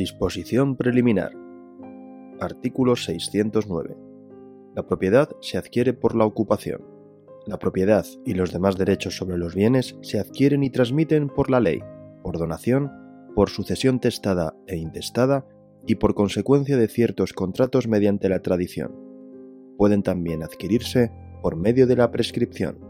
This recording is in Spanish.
Disposición preliminar. Artículo 609. La propiedad se adquiere por la ocupación. La propiedad y los demás derechos sobre los bienes se adquieren y transmiten por la ley, por donación, por sucesión testada e intestada y por consecuencia de ciertos contratos mediante la tradición. Pueden también adquirirse por medio de la prescripción.